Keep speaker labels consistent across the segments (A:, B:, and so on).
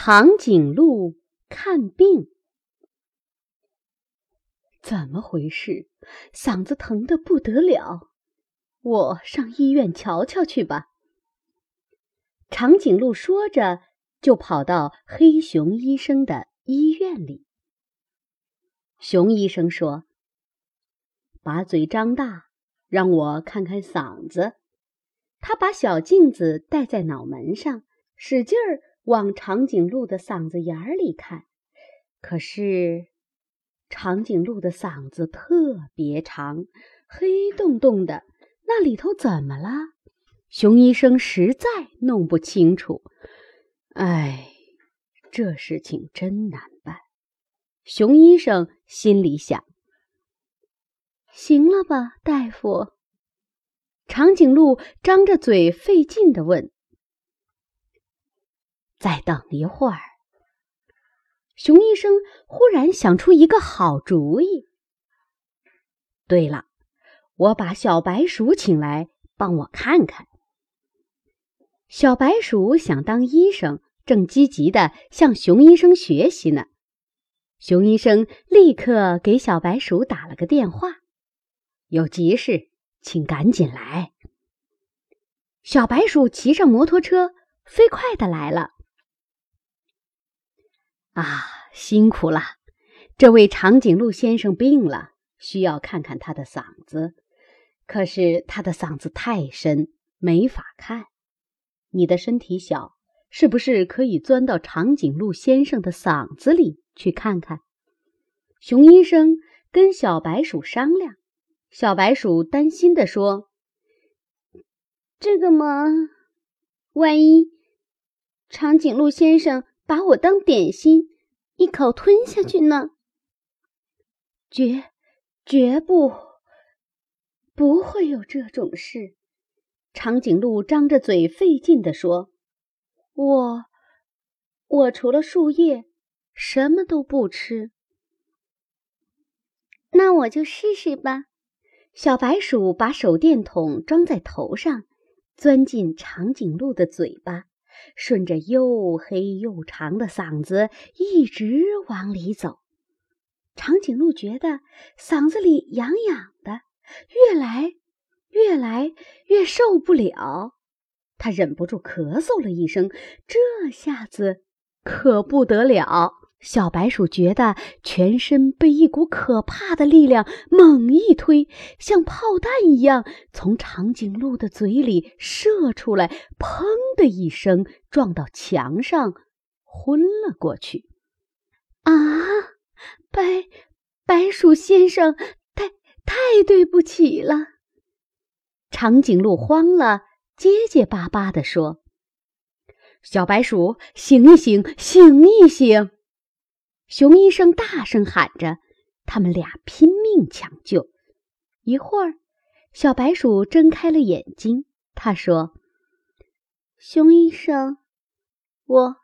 A: 长颈鹿看病，怎么回事？嗓子疼得不得了，我上医院瞧瞧去吧。长颈鹿说着，就跑到黑熊医生的医院里。熊医生说：“把嘴张大，让我看看嗓子。”他把小镜子戴在脑门上，使劲儿往长颈鹿的嗓子眼儿里看。可是，长颈鹿的嗓子特别长，黑洞洞的，那里头怎么了？熊医生实在弄不清楚。哎，这事情真难办。熊医生心里想：“行了吧，大夫？”长颈鹿张着嘴，费劲的问：“再等一会儿。”熊医生忽然想出一个好主意。对了，我把小白鼠请来帮我看看。小白鼠想当医生，正积极的向熊医生学习呢。熊医生立刻给小白鼠打了个电话：“有急事。”请赶紧来！小白鼠骑上摩托车，飞快的来了。啊，辛苦了！这位长颈鹿先生病了，需要看看他的嗓子。可是他的嗓子太深，没法看。你的身体小，是不是可以钻到长颈鹿先生的嗓子里去看看？熊医生跟小白鼠商量。小白鼠担心地说：“
B: 这个嘛，万一长颈鹿先生把我当点心，一口吞下去呢？”“
A: 绝绝不，不会有这种事。”长颈鹿张着嘴，费劲地说：“我，我除了树叶，什么都不吃。”“
B: 那我就试试吧。”
A: 小白鼠把手电筒装在头上，钻进长颈鹿的嘴巴，顺着又黑又长的嗓子一直往里走。长颈鹿觉得嗓子里痒痒的，越来越来越受不了，它忍不住咳嗽了一声。这下子可不得了。小白鼠觉得全身被一股可怕的力量猛一推，像炮弹一样从长颈鹿的嘴里射出来，砰的一声撞到墙上，昏了过去。啊，白白鼠先生，太太对不起了！长颈鹿慌了，结结巴巴地说：“小白鼠，醒一醒，醒一醒！”熊医生大声喊着，他们俩拼命抢救。一会儿，小白鼠睁开了眼睛。他说：“
B: 熊医生，我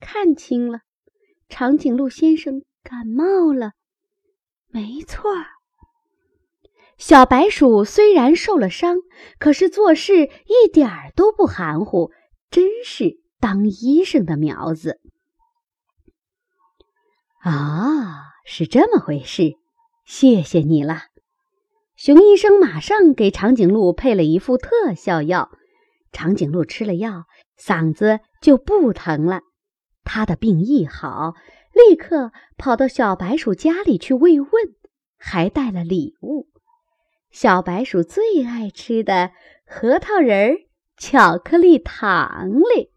B: 看清了，长颈鹿先生感冒了。没错，
A: 小白鼠虽然受了伤，可是做事一点儿都不含糊，真是当医生的苗子。”啊，是这么回事，谢谢你了。熊医生马上给长颈鹿配了一副特效药，长颈鹿吃了药，嗓子就不疼了。他的病一好，立刻跑到小白鼠家里去慰问，还带了礼物：小白鼠最爱吃的核桃仁儿、巧克力糖嘞。